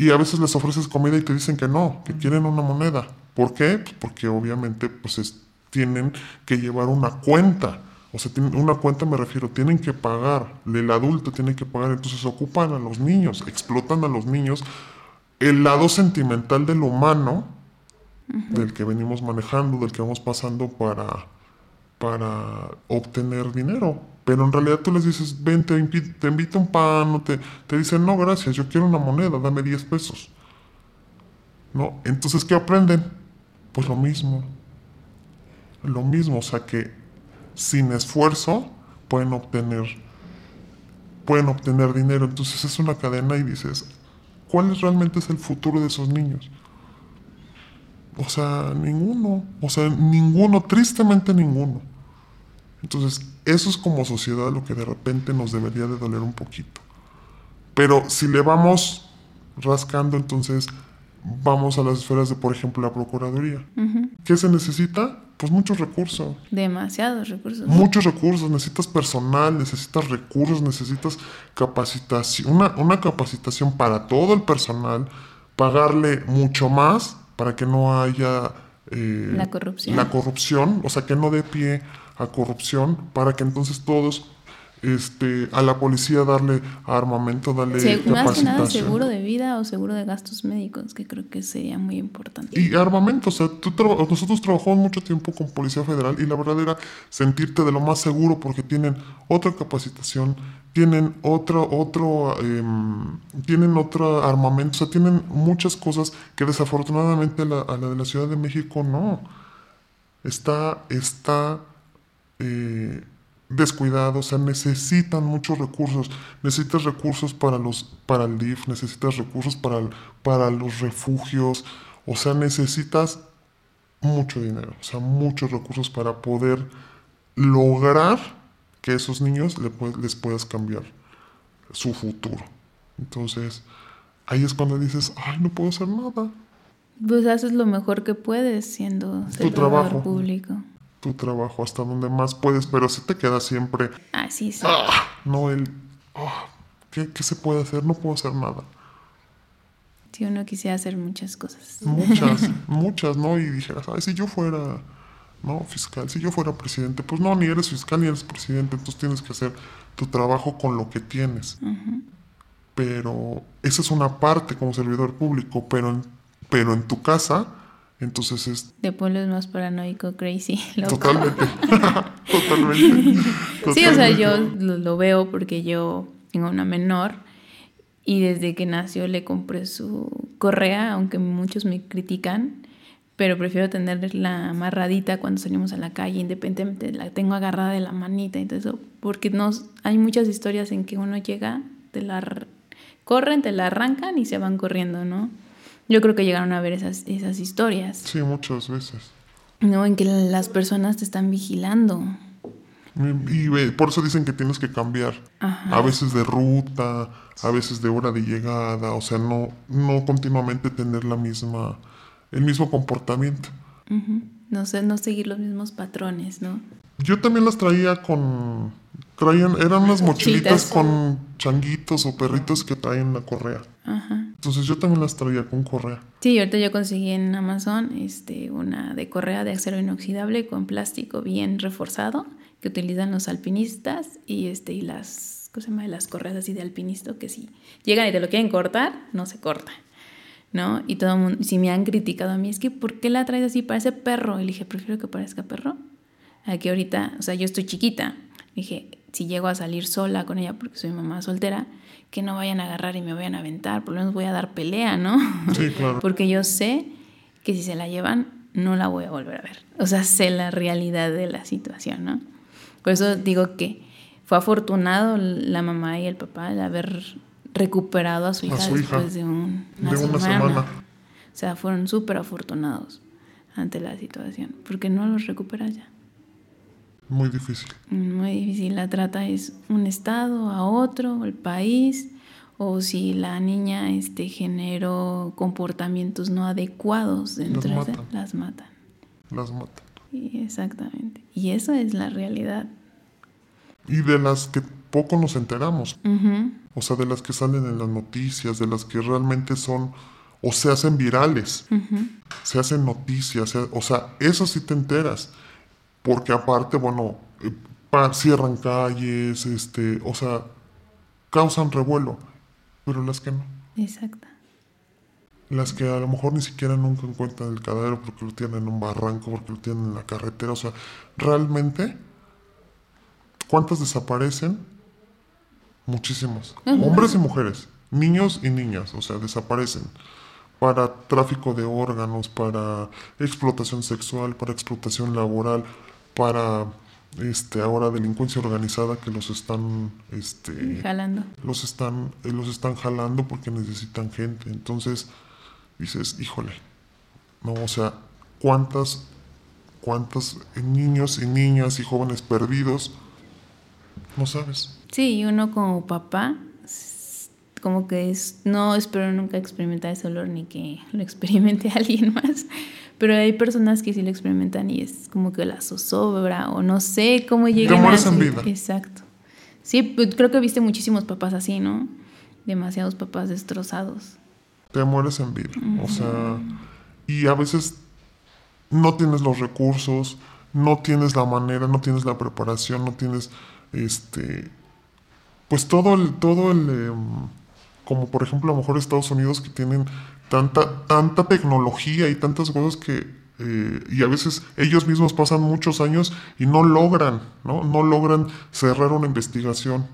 B: Y a veces les ofreces comida y te dicen que no, que quieren una moneda. ¿Por qué? Pues porque obviamente pues tienen que llevar una cuenta. O sea, una cuenta me refiero, tienen que pagar. El adulto tiene que pagar. Entonces ocupan a los niños, explotan a los niños. El lado sentimental del humano, del que venimos manejando, del que vamos pasando para, para obtener dinero. Pero en realidad tú les dices, ven, te, invito un pan, o te, te dicen, no, gracias, yo quiero una moneda, dame 10 pesos. ¿No? Entonces, ¿qué aprenden? Pues lo mismo. Lo mismo, o sea que sin esfuerzo pueden obtener, pueden obtener dinero. Entonces es una cadena y dices, ¿cuál es realmente es el futuro de esos niños? O sea, ninguno. O sea, ninguno, tristemente ninguno. Entonces, eso es como sociedad lo que de repente nos debería de doler un poquito. Pero si le vamos rascando, entonces vamos a las esferas de, por ejemplo, la Procuraduría. ¿Qué se necesita? Pues muchos recursos.
A: Demasiados recursos.
B: Muchos recursos. Necesitas personal, necesitas recursos, necesitas capacitación, una, una capacitación para todo el personal, pagarle mucho más para que no haya...
A: Eh, la corrupción.
B: La corrupción, o sea, que no dé pie a corrupción para que entonces todos este, a la policía darle armamento, darle
A: Se, Más que nada seguro de vida o seguro de gastos médicos, que creo que sería muy importante.
B: Y armamento, o sea, nosotros trabajamos mucho tiempo con Policía Federal y la verdad era sentirte de lo más seguro porque tienen otra capacitación, tienen otro, otro, em, tienen otro armamento, o sea, tienen muchas cosas que desafortunadamente a la, a la de la Ciudad de México no. Está, está eh, descuidados, o sea, necesitan muchos recursos, necesitas recursos para, los, para el DIF, necesitas recursos para, para los refugios, o sea, necesitas mucho dinero, o sea, muchos recursos para poder lograr que esos niños les puedas cambiar su futuro. Entonces, ahí es cuando dices, ay, no puedo hacer nada.
A: Pues haces lo mejor que puedes siendo tu trabajo público
B: tu trabajo hasta donde más puedes, pero si te queda siempre.
A: Así sí.
B: Ah, no, el. Ah, ¿qué, se puede hacer? No puedo hacer nada.
A: Si uno quisiera hacer muchas cosas.
B: Muchas, muchas, ¿no? Y dijeras, ay, si yo fuera, ¿no? Fiscal, si yo fuera presidente, pues no, ni eres fiscal ni eres presidente, entonces tienes que hacer tu trabajo con lo que tienes. Pero esa es una parte como servidor público, pero pero en tu casa entonces es...
A: De pueblo es más paranoico, crazy.
B: Totalmente. Totalmente.
A: Sí, o sea, yo lo, veo porque yo tengo una menor y desde que nació le compré su correa, aunque muchos me critican, pero prefiero tenerla amarradita cuando salimos a la calle, independientemente, la tengo agarrada de la manita, entonces, porque no, hay muchas historias en que uno llega, te la corren, te la arrancan y se van corriendo, ¿no? Yo creo que llegaron a ver esas, esas historias.
B: Sí, muchas veces.
A: No, en que las personas te están vigilando.
B: Y, por eso dicen que tienes que cambiar. A veces de ruta, a veces de hora de llegada, o sea, no, no continuamente tener la misma, el mismo comportamiento.
A: No sé, no seguir los mismos patrones, ¿no?
B: Yo también las traía con, traían, eran unas mochilitas con changuitos o perritos que traen la correa. Ajá. Entonces yo también las traía con correa.
A: Sí, ahorita yo conseguí en Amazon este, una de correa de acero inoxidable con plástico bien reforzado que utilizan los alpinistas y, este, y las, ¿cómo se llama? las correas así de alpinista que si llegan y te lo quieren cortar, no se corta. ¿no? Y todo el mundo, si me han criticado a mí, es que ¿por qué la traes así? Parece perro. Y le dije, prefiero que parezca perro. Aquí ahorita, o sea, yo estoy chiquita. dije, si llego a salir sola con ella porque soy mamá soltera, que no vayan a agarrar y me vayan a aventar, por lo menos voy a dar pelea, ¿no?
B: Sí, claro.
A: porque yo sé que si se la llevan, no la voy a volver a ver. O sea, sé la realidad de la situación, ¿no? Por eso digo que fue afortunado la mamá y el papá de haber recuperado a su hija, después de, una, semana. O sea, fueron súper afortunados ante la situación, porque no los recuperas ya.
B: Muy difícil.
A: Muy difícil. La trata es un estado a otro, el país, o si la niña este, generó comportamientos no adecuados dentro las de las matan.
B: Las matan.
A: exactamente. Y eso es la realidad.
B: Y de las que poco nos enteramos. O sea, de las que salen en las noticias, de las que realmente son o se hacen virales, se hacen noticias, o sea, eso sí te enteras, porque aparte, bueno, eh, cierran calles, este, o sea, causan revuelo, pero las que no.
A: Exacto.
B: Las que a lo mejor ni siquiera nunca encuentran el cadáver porque lo tienen en un barranco, porque lo tienen en la carretera, o sea, realmente, ¿cuántas desaparecen? Muchísimos. Hombres y mujeres, niños y niñas, o sea, desaparecen para tráfico de órganos, para explotación sexual, para explotación laboral, para este ahora delincuencia organizada que los están este
A: jalando.
B: Los están eh, los están jalando porque necesitan gente. Entonces dices, "Híjole." No, o sea, cuántas cuántos niños y niñas y jóvenes perdidos no sabes.
A: Sí, y uno como papá, como que es, no espero nunca experimentar ese olor ni que lo experimente alguien más, pero hay personas que sí lo experimentan y es como que la zozobra o no sé cómo llegan
B: a... en vida.
A: Exacto. Sí, pues, creo que viste muchísimos papás así, ¿no? Demasiados papás destrozados.
B: Te mueres en vida, o sea, y a veces no tienes los recursos, no tienes la manera, no tienes la preparación, no tienes este pues todo el, todo el, em, como por ejemplo a lo mejor Estados Unidos que tienen tanta, tanta tecnología y tantas cosas que, eh, y a veces ellos mismos pasan muchos años y no logran, ¿no? No logran cerrar una investigación.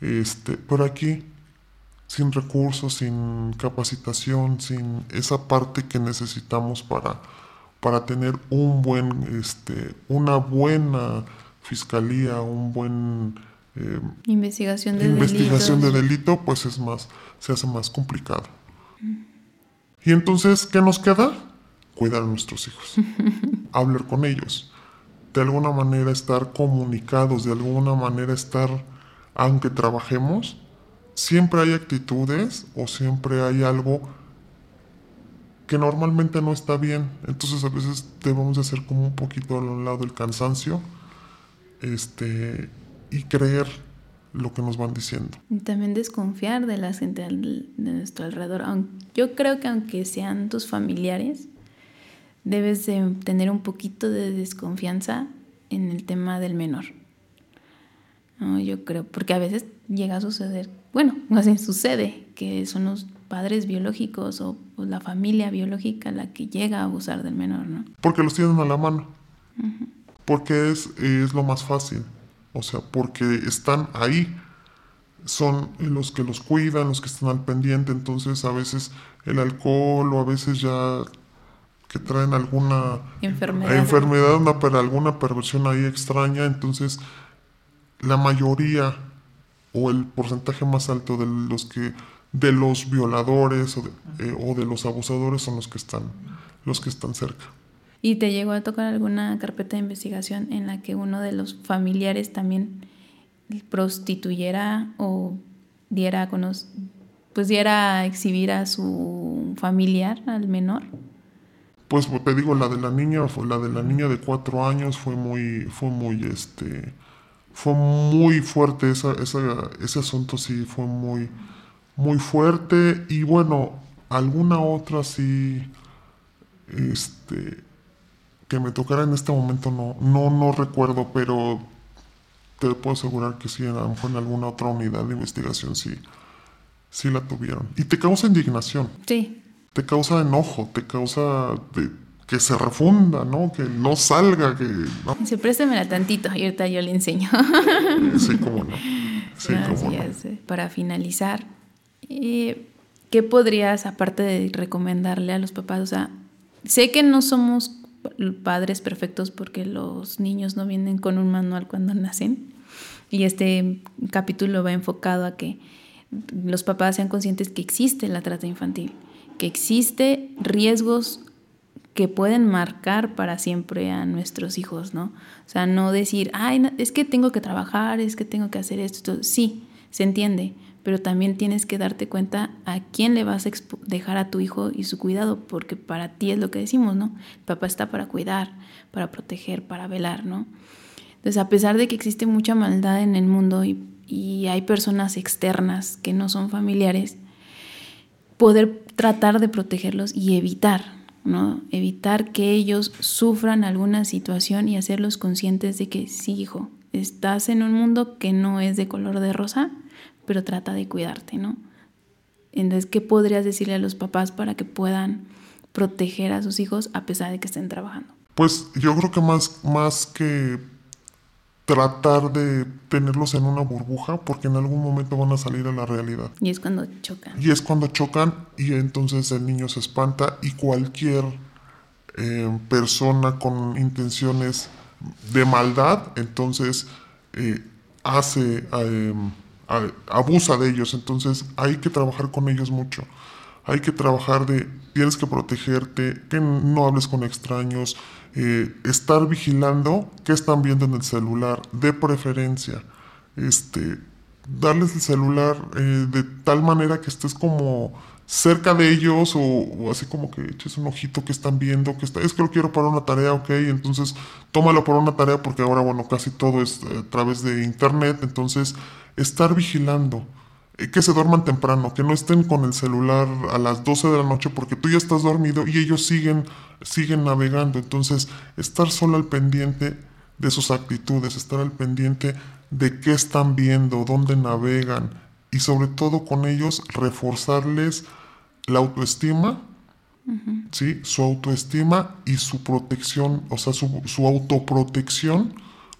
B: Este, por aquí, sin recursos, sin capacitación, sin esa parte que necesitamos para, para tener un buen, este, una buena fiscalía, un buen
A: eh, investigación de
B: investigación de delito, pues es más, se hace más complicado. Y entonces, ¿qué nos queda? Cuidar a nuestros hijos, hablar con ellos, de alguna manera estar comunicados, de alguna manera estar, aunque trabajemos, siempre hay actitudes o siempre hay algo que normalmente no está bien. Entonces a veces debemos de hacer como un poquito a un lado el cansancio este, y creer lo que nos van diciendo.
A: Y también desconfiar de la gente de nuestro alrededor. Yo creo que aunque sean tus familiares, debes de tener un poquito de desconfianza en el tema del menor. No, yo creo, porque a veces llega a suceder, bueno, bien sucede que son los padres biológicos o, la familia biológica la que llega a abusar del menor, ¿no?
B: Porque los tienen a la mano. Porque es, es lo más fácil. O sea, porque están ahí, son los que los cuidan, los que están al pendiente, entonces a veces el alcohol o a veces ya que traen alguna
A: enfermedad,
B: enfermedad una, alguna perversión ahí extraña, entonces la mayoría o el porcentaje más alto de los que de los violadores o de, eh, o de los abusadores son los que están los que están cerca.
A: ¿Y te llegó a tocar alguna carpeta de investigación en la que uno de los familiares también prostituyera o diera a pues diera a exhibir a su familiar, al menor?
B: Pues te digo, la de la niña, la de la niña de cuatro años fue muy, fue muy, este, fue muy fuerte esa, esa, ese asunto sí fue muy, muy fuerte y bueno, alguna otra sí, este, que me tocara en este momento no, no, no recuerdo, pero te puedo asegurar que sí, a lo mejor en alguna otra unidad de investigación sí, sí la tuvieron. Y te causa indignación.
A: Sí.
B: te causa enojo, te causa que se refunda, ¿no? Que no salga, que... ¿no?
A: Se préstamela tantito y ahorita yo le enseño.
B: Sí, cómo no. Sí, cómo no.
A: Eh, para finalizar, eh, ¿qué podrías, aparte de recomendarle a los papás? O sea, sé que no somos padres perfectos porque los niños no vienen con un manual cuando nacen. Y este capítulo va enfocado a que los papás sean conscientes que existe la trata infantil, que existe riesgos que pueden marcar para siempre a nuestros hijos, ¿no? O sea, no decir, ay, es que tengo que trabajar, es que tengo que hacer esto. Sí, se entiende, pero también tienes que darte cuenta a quién le vas a dejar a tu hijo y su cuidado, porque para ti es lo que decimos, ¿no? Papá está para cuidar, para proteger, para velar, ¿no? Entonces, a pesar de que existe mucha maldad en el mundo y, y hay personas externas que no son familiares, poder tratar de protegerlos y evitar, ¿no? Evitar que ellos sufran alguna situación y hacerlos conscientes de que sí, hijo, estás en un mundo que no es de color de rosa, pero trata de cuidarte, ¿no? Entonces, ¿qué podrías decirle a los papás para que puedan proteger a sus hijos a pesar de que estén trabajando?
B: Pues yo creo que más, más que tratar de tenerlos en una burbuja porque en algún momento van a salir a la realidad.
A: Y es cuando chocan.
B: Y es cuando chocan y entonces el niño se espanta y cualquier eh, persona con intenciones de maldad entonces eh, hace, eh, abusa de ellos. Entonces hay que trabajar con ellos mucho. Hay que trabajar de, tienes que protegerte, que no hables con extraños, eh, estar vigilando qué están viendo en el celular, de preferencia. Este, darles el celular eh, de tal manera que estés como cerca de ellos o, así como que eches un ojito que están viendo, que está, es que lo quiero para una tarea, ok, entonces tómalo para una tarea porque ahora, bueno, casi todo es a través de internet, entonces estar vigilando. Eh, que se duerman temprano, que no estén con el celular a las 12 de la noche porque tú ya estás dormido y ellos siguen, siguen navegando. Entonces, estar solo al pendiente de sus actitudes, estar al pendiente de qué están viendo, dónde navegan y sobre todo con ellos reforzarles la autoestima, ¿sí? su autoestima y su protección, o sea, su, su autoprotección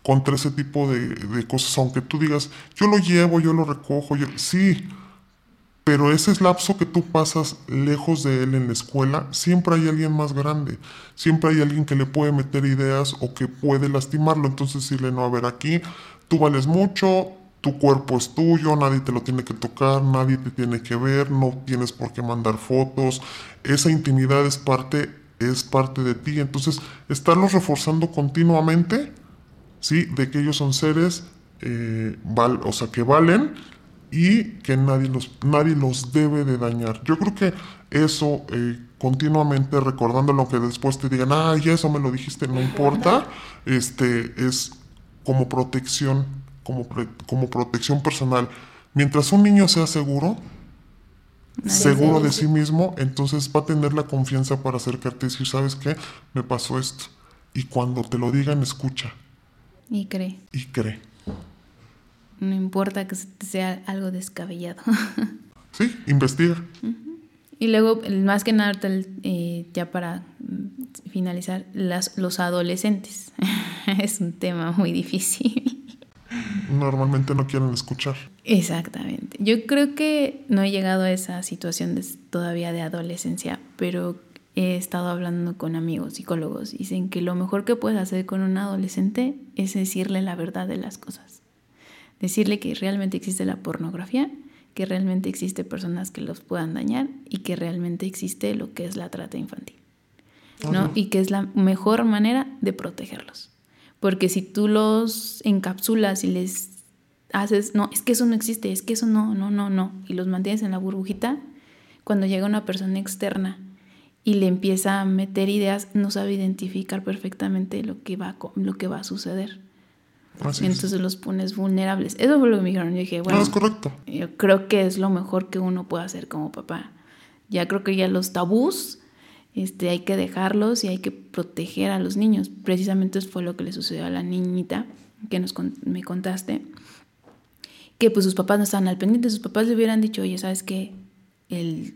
B: contra ese tipo de, cosas, aunque tú digas, yo lo llevo, yo lo recojo, yo... sí, pero ese lapso que tú pasas lejos de él en la escuela, siempre hay alguien más grande, siempre hay alguien que le puede meter ideas o que puede lastimarlo, entonces decirle, no, a ver, aquí tú vales mucho, tu cuerpo es tuyo, nadie te lo tiene que tocar, nadie te tiene que ver, no tienes por qué mandar fotos, esa intimidad es parte, es parte de ti, entonces estarlos reforzando continuamente, ¿sí? De que ellos son seres, eh, o sea, que valen y que nadie los, nadie los debe de dañar. Yo creo que eso, eh, continuamente recordando lo que después te digan, ay, eso me lo dijiste, no importa, este, es como protección, como, como protección personal. Mientras un niño sea seguro, seguro de sí mismo, entonces va a tener la confianza para acercarte y decir, ¿sabes qué? Me pasó esto. Y cuando te lo digan, escucha.
A: Y cree.
B: Y cree.
A: No importa que sea algo descabellado.
B: sí, investiga.
A: Y luego, más que nada, eh, ya para mm, finalizar, las, los adolescentes. es un tema muy difícil.
B: Normalmente no quieren escuchar.
A: Exactamente. Yo creo que no he llegado a esa situación todavía de adolescencia, pero he estado hablando con amigos psicólogos dicen que lo mejor que puedes hacer con un adolescente es decirle la verdad de las cosas. Decirle que realmente existe la pornografía, que realmente existe personas que los puedan dañar y que realmente existe lo que es la trata infantil. ¿no? Y que es la mejor manera de protegerlos. Porque si tú los encapsulas y les haces, no, es que eso no existe, es que eso no, no, no, no, y los mantienes en la burbujita, cuando llega una persona externa y le empieza a meter ideas, no sabe identificar perfectamente lo que va, lo que va a suceder. Entonces los pones vulnerables. Eso fue lo que me dijeron. Yo dije, bueno,
B: es correcto.
A: Yo creo que es lo mejor que uno puede hacer como papá. Ya creo que ya los tabús este, hay que dejarlos y hay que proteger a los niños. Precisamente eso fue lo que le sucedió a la niñita que nos, me contaste. Que pues sus papás no estaban al pendiente. Sus papás le hubieran dicho, oye, ¿sabes qué?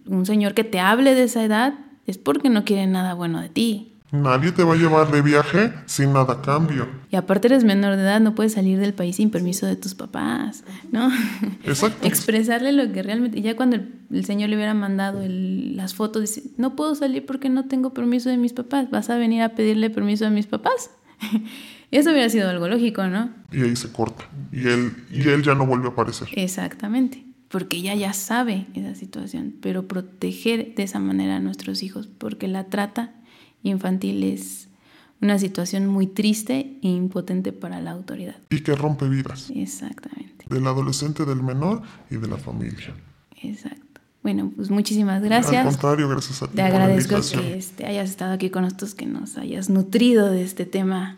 A: un señor que te hable de esa edad es porque no quiere nada bueno de ti.
B: Nadie te va a llevar de viaje sin nada a cambio.
A: Y aparte eres menor de edad, no puedes salir del país sin permiso de tus papás, ¿no?
B: Exacto.
A: Expresarle lo que realmente... Ya cuando el, señor le hubiera mandado las fotos, dice, no puedo salir porque no tengo permiso de mis papás, vas a venir a pedirle permiso a mis papás. Eso hubiera sido algo lógico, ¿no?
B: Y ahí se corta. Y él, y él ya no vuelve a aparecer.
A: Exactamente. Porque ella ya sabe esa situación. Pero proteger de esa manera a nuestros hijos, porque la trata infantil es una situación muy triste e impotente para la autoridad.
B: Y que rompe vidas.
A: Exactamente.
B: Del adolescente, del menor y de la familia.
A: Exacto. Bueno, pues muchísimas gracias.
B: Al contrario, gracias a ti.
A: Te agradezco que este, hayas estado aquí con nosotros, que nos hayas nutrido de este tema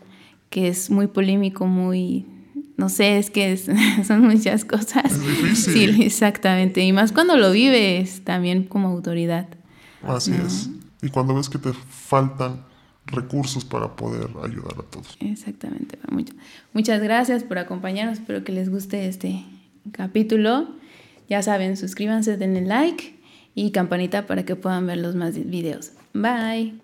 A: que es muy polémico, muy, no sé, es que son muchas cosas.
B: Es difícil.
A: Sí, exactamente. Y más cuando lo vives también como autoridad.
B: Así es. Y cuando ves que te faltan recursos para poder ayudar a todos.
A: Exactamente. Muchas gracias por acompañarnos. Espero que les guste este capítulo. Ya saben, suscríbanse, denle like y campanita para que puedan ver los más videos. Bye.